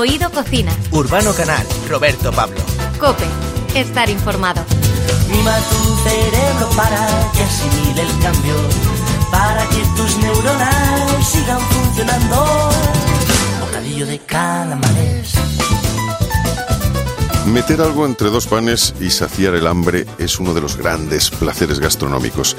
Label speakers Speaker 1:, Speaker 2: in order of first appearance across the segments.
Speaker 1: Oído Cocina.
Speaker 2: Urbano Canal, Roberto Pablo.
Speaker 1: Cope, estar informado.
Speaker 3: Mima tu cerebro para que asimile el cambio, para que tus neuronas sigan funcionando. Bocadillo de calamares.
Speaker 4: Meter algo entre dos panes y saciar el hambre es uno de los grandes placeres gastronómicos.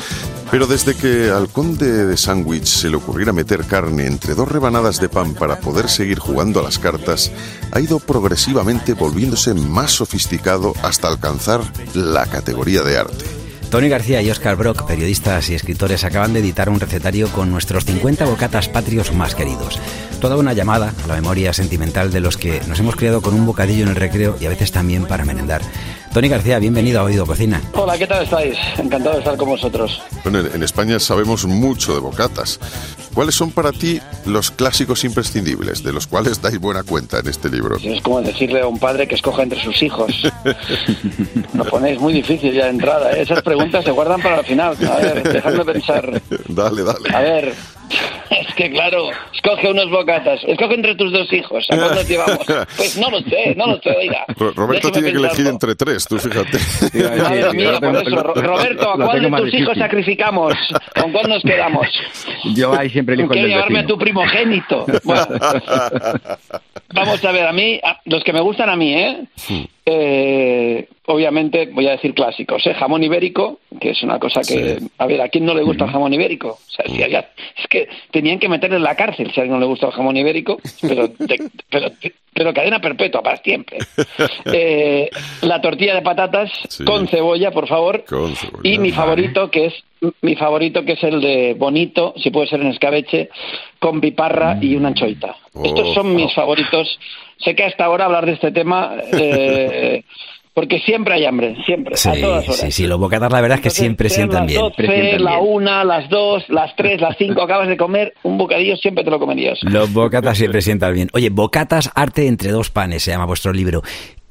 Speaker 4: Pero desde que al conde de Sandwich se le ocurriera meter carne entre dos rebanadas de pan para poder seguir jugando a las cartas, ha ido progresivamente volviéndose más sofisticado hasta alcanzar la categoría de arte.
Speaker 5: Tony García y Oscar Brock, periodistas y escritores, acaban de editar un recetario con nuestros 50 bocatas patrios más queridos. Toda una llamada a la memoria sentimental de los que nos hemos criado con un bocadillo en el recreo y a veces también para merendar. Tony García, bienvenido a Oído Cocina.
Speaker 6: Hola, ¿qué tal estáis? Encantado de estar con vosotros.
Speaker 4: Bueno, en España sabemos mucho de bocatas. ¿Cuáles son para ti los clásicos imprescindibles, de los cuales dais buena cuenta en este libro?
Speaker 6: Es como decirle a un padre que escoja entre sus hijos. Lo ponéis muy difícil ya de entrada. ¿eh? Esas preguntas se guardan para el final. A ver, dejadme pensar.
Speaker 4: Dale, dale.
Speaker 6: A ver, es que claro, escoge unos bocatas. Escoge entre tus dos hijos. ¿A cuándo te vamos? Pues no lo sé, no lo sé, oiga.
Speaker 4: Ro- Roberto
Speaker 6: Déjeme
Speaker 4: tiene que elegir entre tres, tú fíjate.
Speaker 6: Madre mía, por eso. Ro- Roberto, ¿a cuál de tus hijos sacrificamos? ¿Con cuál nos quedamos?
Speaker 7: Yo ahí siempre elijo el
Speaker 6: Quiero
Speaker 7: del
Speaker 6: llevarme a tu primogénito. Bueno, vamos a ver, a mí, a- los que me gustan a mí, ¿eh? Eh, obviamente voy a decir clásicos, ¿eh? Jamón ibérico, que es una cosa que, a ver, ¿a quién no le gusta el jamón ibérico? O sea, si había- es que tenían que meterle en la cárcel si a alguien no le gusta el jamón ibérico, pero, de- pero, pero cadena perpetua para siempre. Eh, la tortilla de patatas
Speaker 4: Sí.
Speaker 6: con cebolla, por favor.
Speaker 4: Con cebolla.
Speaker 6: Y mi favorito que es mi favorito que es el de bonito, si puede ser en escabeche, con piparra y una anchoita.
Speaker 4: Oh.
Speaker 6: Estos son mis favoritos. Sé que hasta ahora hablar de este tema eh, porque siempre hay hambre, siempre,
Speaker 5: Sí,
Speaker 6: a todas horas.
Speaker 5: sí, sí, los bocatas la verdad es que siempre sientan
Speaker 6: las
Speaker 5: bien.
Speaker 6: 12,
Speaker 7: sientan
Speaker 6: la
Speaker 7: bien.
Speaker 6: una, las dos, las tres, las cinco, acabas de comer un bocadillo, siempre te lo comerías.
Speaker 5: Los bocatas siempre sientan bien. Oye, bocatas arte entre dos panes se llama vuestro libro.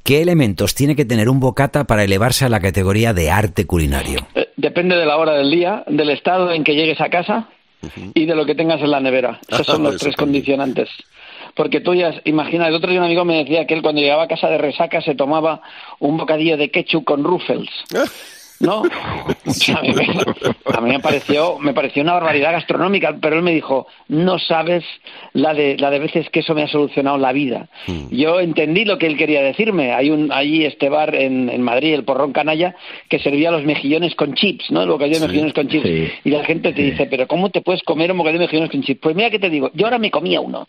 Speaker 5: ¿Qué elementos tiene que tener un bocata para elevarse a la categoría de arte culinario?
Speaker 6: Eh, Depende de la hora del día, del estado en que llegues a casa y de lo que tengas en la nevera. Esos son los tres condicionantes. Porque tú ya, imagina, el otro día un amigo me decía que él cuando llegaba a casa de resaca se tomaba un bocadillo de ketchup con ruffles. ¿No? O sea, a, mí me, a mí me pareció, me pareció una barbaridad gastronómica, pero él me dijo, no sabes la de, la de veces que eso me ha solucionado la vida. Yo entendí lo que él quería decirme. Hay un, allí este bar en, en Madrid, el Porrón Canalla, que servía los mejillones con chips, ¿no? El bocadillo de
Speaker 4: Sí.
Speaker 6: mejillones con chips.
Speaker 7: Sí.
Speaker 6: Y la gente te dice, pero ¿cómo te puedes comer un bocadillo de mejillones con chips? Pues mira que te digo, yo ahora me comía uno.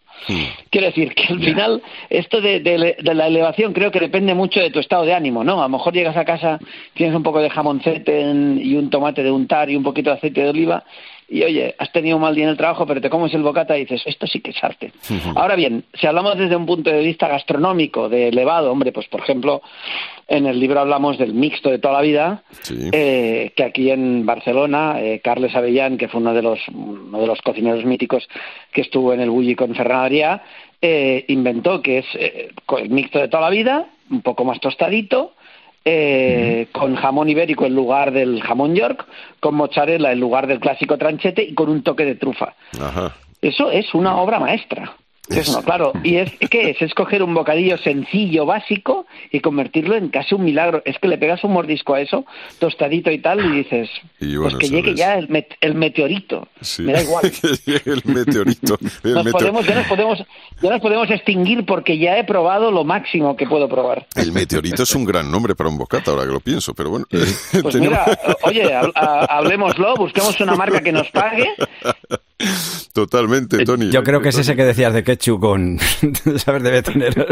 Speaker 6: Quiero decir que al final esto de, de- de la elevación creo que depende mucho de tu estado de ánimo, ¿no? A lo mejor llegas a casa, tienes un poco de en- y un tomate de untar y un poquito de aceite de oliva y oye, has tenido un mal día en el trabajo, pero te comes el bocata y dices, esto sí que es arte. Ahora bien, si hablamos desde un punto de vista gastronómico, de elevado, hombre, pues por ejemplo, en el libro hablamos del mixto de toda la vida,
Speaker 4: Sí.
Speaker 6: eh, que aquí en Barcelona, eh, Carles Avellán, que fue uno de los uno de los cocineros míticos que estuvo en el Bulli con Ferran Adrià, eh, inventó que es eh, el mixto de toda la vida, un poco más tostadito, eh, con jamón ibérico en lugar del jamón york, con mozzarella en lugar del clásico tranchete y con un toque de trufa.
Speaker 4: Ajá.
Speaker 6: Eso es una obra maestra. Eso no, claro. ¿Y es qué es? Es coger un bocadillo sencillo, básico, y convertirlo en casi un milagro. Es que le pegas un mordisco a eso, tostadito y tal, y dices,
Speaker 4: Y bueno,
Speaker 6: pues que llegue
Speaker 4: es.
Speaker 6: ya el, met- el meteorito.
Speaker 4: Sí.
Speaker 6: Me da igual.
Speaker 4: el meteorito. El
Speaker 6: Nos
Speaker 4: meteo-
Speaker 6: podemos, ya, nos podemos, ya nos podemos extinguir porque ya he probado lo máximo que puedo probar.
Speaker 4: El meteorito es un gran nombre para un bocata, ahora que lo pienso, pero bueno.
Speaker 6: Pues
Speaker 4: tenemos-
Speaker 6: mira, oye, hab- ha- hablemoslo, busquemos una marca que nos pague.
Speaker 4: Totalmente, Tony.
Speaker 5: Yo creo que es ese que decías de ketchup con... ¿Sabes? Debe tener...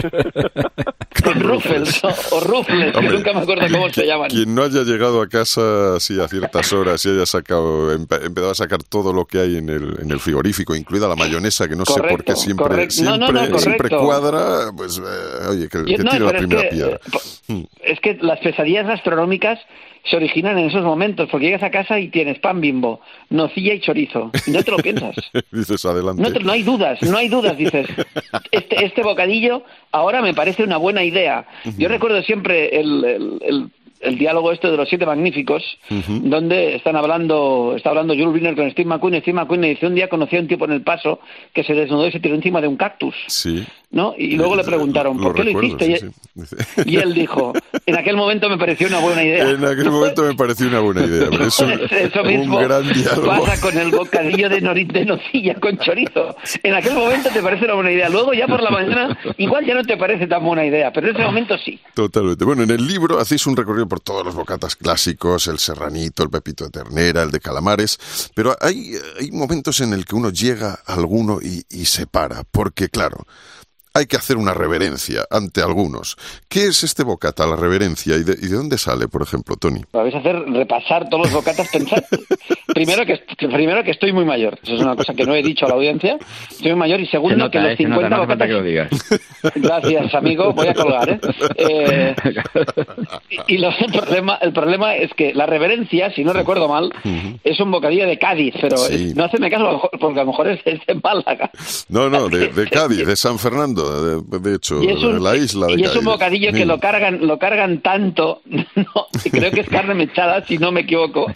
Speaker 6: Con Ruffles o, o Ruffles, que nunca me acuerdo cómo se llaman.
Speaker 4: Quien no haya llegado a casa así a ciertas horas y haya sacado, empe- empezado a sacar todo lo que hay en el, en el frigorífico, incluida la mayonesa, que no sé por qué siempre,
Speaker 6: correcto.
Speaker 4: Siempre,
Speaker 6: no, no,
Speaker 4: siempre
Speaker 6: correcto.
Speaker 4: cuadra, pues eh, oye, que, que
Speaker 6: no,
Speaker 4: tire la
Speaker 6: es
Speaker 4: primera
Speaker 6: que,
Speaker 4: piedra.
Speaker 6: eh, po- Es que las pesadillas gastronómicas se originan en esos momentos, porque llegas a casa y tienes pan bimbo, nocilla y chorizo. Y no te lo piensas.
Speaker 4: Dices adelante.
Speaker 6: No, te- no hay dudas, no hay dudas, dices. Este, este bocadillo ahora me parece una buena idea. Yo recuerdo siempre el, el- el- el diálogo este de los siete magníficos, donde están hablando, está hablando Jules Briner con Steve McQueen, y Steve McQueen le dice, un día conocí a un tipo en el paso que se desnudó y se tiró encima de un cactus.
Speaker 4: Sí.
Speaker 6: ¿No? Y luego le preguntaron, ¿por qué lo hiciste? Y él dijo, en aquel momento me pareció una buena idea.
Speaker 4: En aquel momento me pareció una buena idea. Eso, mismo
Speaker 6: pasa con el bocadillo de, de nocilla con chorizo. En aquel momento te parece una buena idea. Luego ya por la mañana igual ya no te parece tan buena idea, pero en ese momento sí.
Speaker 4: Totalmente. Bueno, en el libro hacéis un recorrido por todos los bocatas clásicos, el serranito, el pepito de ternera, el de calamares, pero hay, hay momentos en el que uno llega a alguno y, y se para, porque claro, hay que hacer una reverencia ante algunos. ¿Qué es este bocata, la reverencia? ¿Y de, dónde sale, por ejemplo, Tony?
Speaker 6: Vais a hacer repasar todos los bocatas pensando. primero, que, primero que estoy muy mayor. Eso es una cosa que no he dicho a la audiencia. Estoy muy mayor. Y segundo, que los 50 bocatas... Gracias, amigo. Voy a colgar, ¿eh? eh y el, problema, el problema es que la reverencia, si no recuerdo mal, es un bocadillo de Cádiz, pero no haceme caso porque a lo mejor es, de Málaga.
Speaker 4: No, no, de Cádiz, de San Fernando de, hecho, la isla de
Speaker 6: Y es un bocadillo que lo cargan, lo cargan tanto, creo que es carne mechada, si no me equivoco,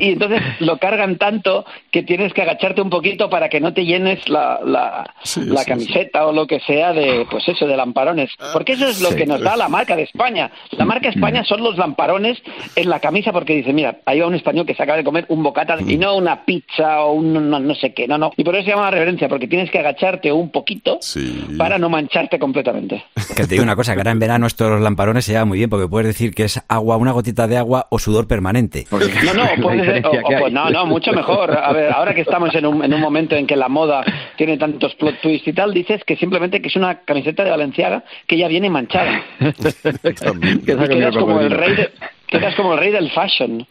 Speaker 6: y entonces lo cargan tanto que tienes que agacharte un poquito para que no te llenes la, la, camiseta o lo que sea de, pues eso, de lamparones. Ah, porque eso es lo que nos da la marca de España. La marca España mm. son los lamparones en la camisa porque dice, mira, hay un español que se acaba de comer un bocata y mm. no una pizza o un no, sé qué, no, no. Y por eso se llama reverencia, porque tienes que agacharte un poquito para no mancharte completamente.
Speaker 5: Que te digo una cosa, que ahora en verano estos lamparones se llevan muy bien, porque puedes decir que es agua, una gotita de agua o sudor permanente.
Speaker 6: No, no, puede pues, no, no, mucho mejor. A ver, ahora que estamos en un, en un momento en que la moda tiene tantos plot twists y tal, dices que simplemente que es una camiseta de Valenciaga que ya viene manchada. que como el rey de, Quedas como el rey del fashion.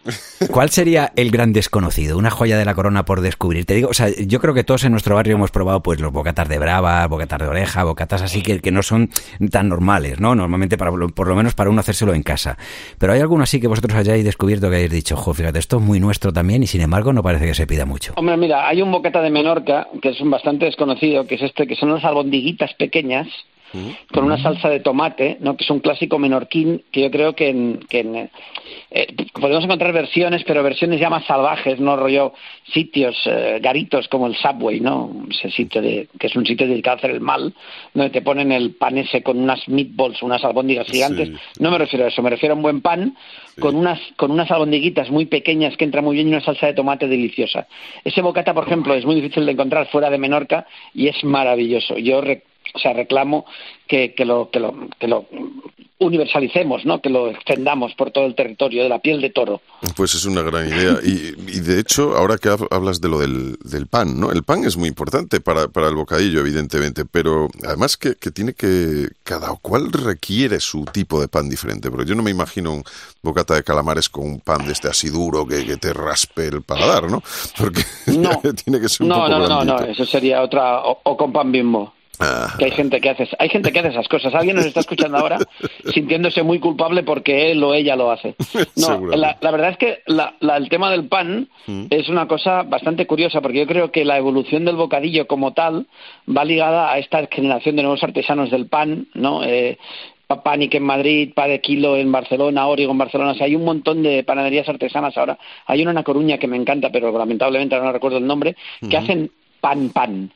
Speaker 5: ¿Cuál sería el gran desconocido? Una joya de la corona por descubrir. Te digo, o sea, yo creo que todos en nuestro barrio hemos probado pues los bocatas de brava, bocatas de oreja, bocatas así que, que no son tan normales, ¿no? Normalmente para, por lo menos para uno hacérselo en casa. Pero hay alguno así que vosotros hayáis descubierto que hayáis dicho, jo, fíjate, esto es muy nuestro también y sin embargo no parece que se pida mucho.
Speaker 6: Hombre, mira, hay un bocata de Menorca que es un bastante desconocido, que es este, que son las albondiguitas pequeñas con una salsa de tomate, ¿no? que es un clásico menorquín que yo creo que, en, que eh, podemos encontrar versiones, pero versiones ya más salvajes, no rollo sitios, eh, garitos como el Subway, ¿no? Ese sitio de, que es un sitio dedicado a hacer el mal, donde te ponen el pan ese con unas meatballs, unas albóndigas gigantes. No me refiero a eso, me refiero a un buen pan con unas con unas albondiguitas muy pequeñas que entra muy bien y una salsa de tomate deliciosa. Ese bocata, por ejemplo, es muy difícil de encontrar fuera de Menorca y es maravilloso. Yo o sea, reclamo que, que, lo, que, lo, que lo universalicemos, ¿no? que lo extendamos por todo el territorio de la piel de toro.
Speaker 4: Pues es una gran idea. Y, y de hecho, ahora que hablas de lo del, del, pan, ¿no? El pan es muy importante para, para el bocadillo, evidentemente, pero además que, que, tiene que... Cada cual requiere su tipo de pan diferente, porque yo no me imagino un bocata de calamares con un pan de este así duro que, que te raspe el paladar, ¿no? Porque
Speaker 6: no,
Speaker 4: tiene que ser un
Speaker 6: no,
Speaker 4: poco
Speaker 6: No, no, no, eso sería otra... o con pan bimbo. Que hay gente que hace, hay gente que hace esas cosas. Alguien nos está escuchando ahora sintiéndose muy culpable porque él o ella lo hace. No, la, verdad es que el tema del pan mm. es una cosa bastante curiosa porque yo creo que la evolución del bocadillo como tal va ligada a esta generación de nuevos artesanos del pan, ¿no? Eh, Panic en Madrid, Pa de Kilo en Barcelona, Origo en Barcelona. O sea, hay un montón de panaderías artesanas ahora. Hay una en La Coruña que me encanta, pero lamentablemente no recuerdo el nombre, que hacen pan pan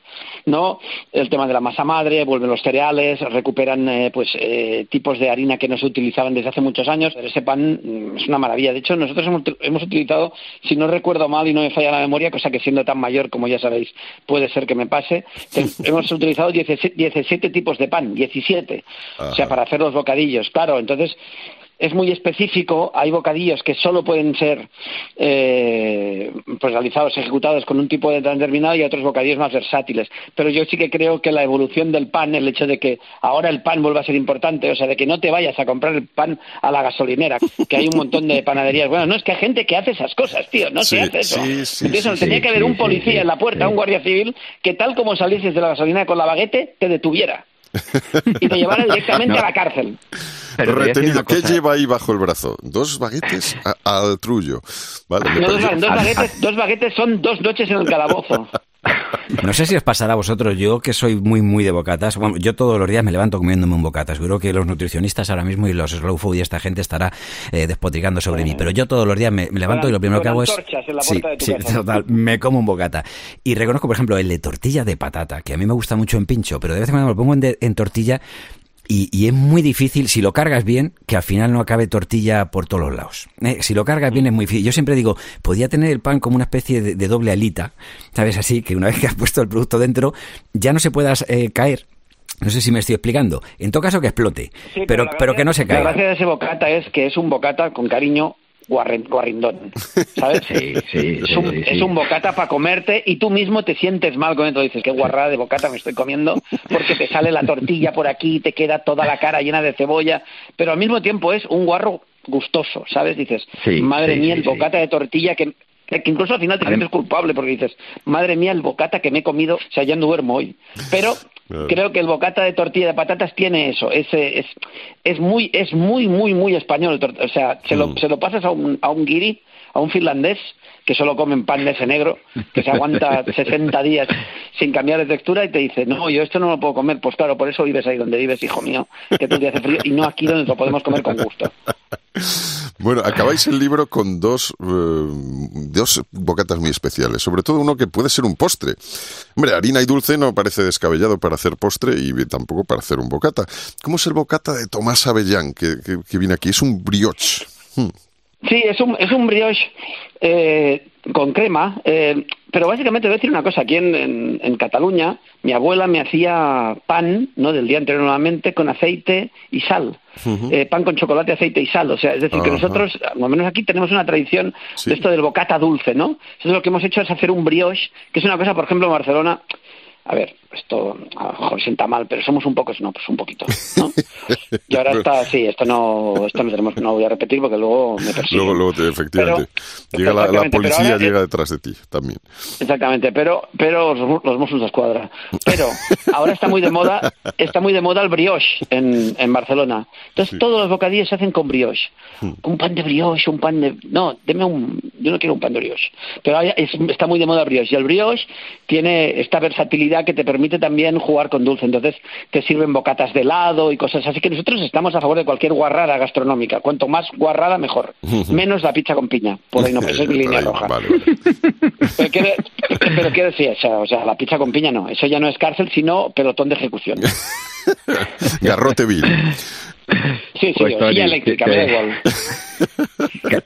Speaker 6: no el tema de la masa madre vuelven los cereales recuperan eh, pues eh, tipos de harina que no se utilizaban desde hace muchos años ese pan mm, es una maravilla. De hecho nosotros hemos, utilizado si no recuerdo mal y no me falla la memoria cosa que siendo tan mayor como ya sabéis puede ser que me pase hemos utilizado 17, tipos de pan 17 o sea para hacer los bocadillos claro. Entonces es muy específico, hay bocadillos que solo pueden ser eh, pues realizados, ejecutados con un tipo de determinado y otros bocadillos más versátiles. Pero yo sí que creo que la evolución del pan, el hecho de que ahora el pan vuelva a ser importante, o sea, de que no te vayas a comprar el pan a la gasolinera, que hay un montón de panaderías. Bueno, no es que hay gente que hace esas cosas, tío, no se hace eso. Sí, tenía que haber un policía en la puerta, un guardia civil, que tal como salieses de la gasolinera con la baguete, te detuviera y te llevara directamente a la cárcel.
Speaker 4: Retenido. ¿Qué lleva ahí bajo el brazo? Dos baguetes al trullo.
Speaker 6: dos, baguetes, dos baguetes son dos noches en el calabozo.
Speaker 5: No sé si os pasará a vosotros, yo que soy muy, muy de bocatas. Bueno, yo todos los días me levanto comiéndome un bocatas. Creo que los nutricionistas ahora mismo y los slow food y esta gente estará eh, despotricando sobre mí. Pero yo todos los días me, me levanto y lo primero que hago es.
Speaker 6: en la
Speaker 5: Sí,
Speaker 6: puerta de tu
Speaker 5: sí,
Speaker 6: casa.
Speaker 5: total, me como un bocata. Y reconozco, por ejemplo, el de tortilla de patata, que a mí me gusta mucho en pincho, pero de vez en cuando me lo pongo en, de- en tortilla y, y es muy difícil, si lo cargas bien, que al final no acabe tortilla por todos los lados. Eh, si lo cargas bien es muy difícil. Yo siempre digo, podía tener el pan como una especie de, de doble alita, ¿sabes? Así, que una vez que has puesto el producto dentro, ya no se pueda eh, caer. No sé si me estoy explicando. En todo caso, que explote,
Speaker 6: Sí,
Speaker 5: pero,
Speaker 6: la
Speaker 5: pero
Speaker 6: gracia-
Speaker 5: que no se
Speaker 6: La
Speaker 5: caiga.
Speaker 6: gracia de ese bocata es que es un bocata con cariño guarrindón, ¿sabes?
Speaker 7: Sí, sí,
Speaker 6: es, un,
Speaker 7: sí.
Speaker 6: es un bocata para comerte y tú mismo te sientes mal con esto. Dices, qué guarrada de bocata me estoy comiendo porque te sale la tortilla por aquí, te queda toda la cara llena de cebolla, pero al mismo tiempo es un guarro gustoso, ¿sabes? Dices, madre mía, el bocata de tortilla que... que incluso al final te sientes culpable porque dices, madre mía, el bocata que me he comido, o sea, ya no duermo hoy. Pero
Speaker 4: Claro.
Speaker 6: creo que el bocata de tortilla de patatas tiene eso, ese, es, es muy, es muy, muy, muy español. O sea, se lo,
Speaker 4: Mm.
Speaker 6: se lo pasas a un, a un guiri, a un finlandés, que solo comen pan de ese negro, que se aguanta 60 días sin cambiar de textura y te dice, no, yo esto no lo puedo comer. Pues claro, por eso vives ahí donde vives, hijo mío, que el día hace frío, y no aquí donde lo podemos comer con gusto.
Speaker 4: Bueno, acabáis el libro con dos, eh, dos bocatas muy especiales, sobre todo uno que puede ser un postre. Hombre, harina y dulce no parece descabellado para hacer postre y tampoco para hacer un bocata. ¿Cómo es el bocata de Tomás Avellán que, que- que viene aquí? Es un brioche. Hmm.
Speaker 6: Sí, es un, es un brioche eh, con crema, eh, pero básicamente voy a decir una cosa. Aquí en, en, en Cataluña, mi abuela me hacía pan, ¿no? Del día anterior nuevamente, con aceite y sal. Eh, pan con chocolate, aceite y sal. O sea, es decir, que nosotros, al menos aquí, tenemos una tradición
Speaker 4: Sí.
Speaker 6: de esto del bocata dulce, ¿no? Entonces lo que hemos hecho es hacer un brioche, que es una cosa, por ejemplo, en Barcelona. A ver, esto a lo mejor sienta mal, pero somos un poco, no, pues un poquito, ¿no? Y ahora está, sí, esto no, esto no tenemos, no voy a repetir porque luego me persiguen.
Speaker 4: Luego, luego te- efectivamente,
Speaker 6: Pero-
Speaker 4: llega la, policía,
Speaker 6: ahora-
Speaker 4: llega detrás de ti también.
Speaker 6: Exactamente, pero pero los, los Mossos de Escuadra. Pero ahora está muy de moda, está muy de moda el brioche en, en Barcelona. Entonces
Speaker 4: Sí.
Speaker 6: todos los bocadillos se hacen con brioche.
Speaker 4: Hmm.
Speaker 6: Un pan de brioche, un pan de no, deme un yo no quiero un pan de brioche. Pero ahora es- está muy de moda el brioche y el brioche tiene esta versatilidad que te permite también jugar con dulce. Entonces te sirven bocatas de helado y cosas así que nosotros estamos a favor de cualquier guarrada gastronómica. Cuanto más guarrada mejor. Menos la pizza con piña. Por ahí no, esa es mi línea roja.
Speaker 4: vale, vale.
Speaker 6: Pero quiere, pero quiero decir, o sea, o sea, la pizza con piña no, eso ya no es cárcel, sino pelotón de ejecución.
Speaker 4: Garrote vil.
Speaker 6: Sí, sí,
Speaker 7: Pues,
Speaker 6: o
Speaker 7: Tony,
Speaker 6: silla eléctrica,
Speaker 7: que-
Speaker 6: me da igual.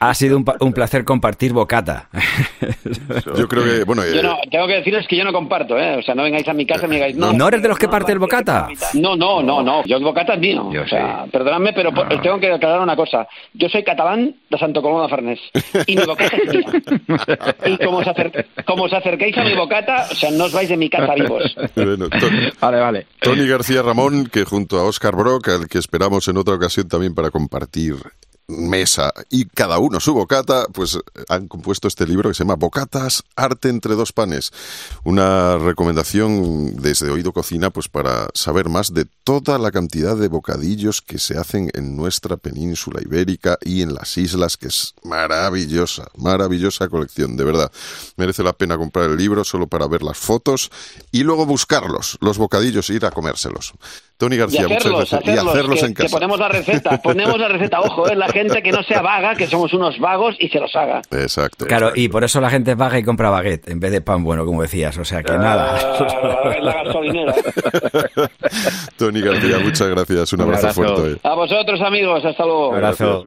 Speaker 5: Ha sido un, pa- un placer compartir bocata.
Speaker 4: Yo creo que, bueno,
Speaker 6: Yo
Speaker 4: eh,
Speaker 6: no, tengo que decirles que yo no comparto, ¿eh? O sea, no vengáis a mi casa y me digáis, no.
Speaker 5: ¿No eres de los que parte el bocata?
Speaker 6: No, no, no, no. Yo el bocata es mío.
Speaker 7: Yo
Speaker 6: o sea,
Speaker 7: sí.
Speaker 6: perdonadme, pero tengo que aclarar una cosa. Yo soy catalán de Santo Coloma de Farnés y mi bocata es mía. Y como os, acer- como os acerquéis a mi bocata, o sea, no os vais de mi casa vivos.
Speaker 4: bueno,
Speaker 7: Vale, vale.
Speaker 4: Tony García Ramón, que junto a Oscar Brock, al que esperamos en otra ocasión también para compartir mesa y cada uno su bocata, pues han compuesto este libro que se llama Bocatas, arte entre dos panes. Una recomendación desde Oído Cocina, pues para saber más de toda la cantidad de bocadillos que se hacen en nuestra península ibérica y en las islas, que es maravillosa, maravillosa colección, de verdad. Merece la pena comprar el libro solo para ver las fotos y luego buscarlos, los bocadillos, e ir a comérselos. Tony
Speaker 6: Y
Speaker 4: García, muchas gracias.
Speaker 6: hacerlos,
Speaker 4: y hacerlos
Speaker 6: que,
Speaker 4: en
Speaker 6: que
Speaker 4: casa.
Speaker 6: ponemos la receta, ponemos la receta, ojo, es la gente que no sea vaga, que somos unos vagos y se los haga.
Speaker 4: Exacto.
Speaker 5: Claro,
Speaker 4: exacto.
Speaker 5: y por eso la gente paga y compra baguette en vez de pan bueno, como decías. O sea que nada.
Speaker 6: Ah, la gasolinera.
Speaker 4: Tony García, muchas gracias. Un
Speaker 7: Un
Speaker 4: abrazo,
Speaker 7: abrazo.
Speaker 4: fuerte.
Speaker 6: A vosotros, amigos, hasta luego.
Speaker 5: Un abrazo.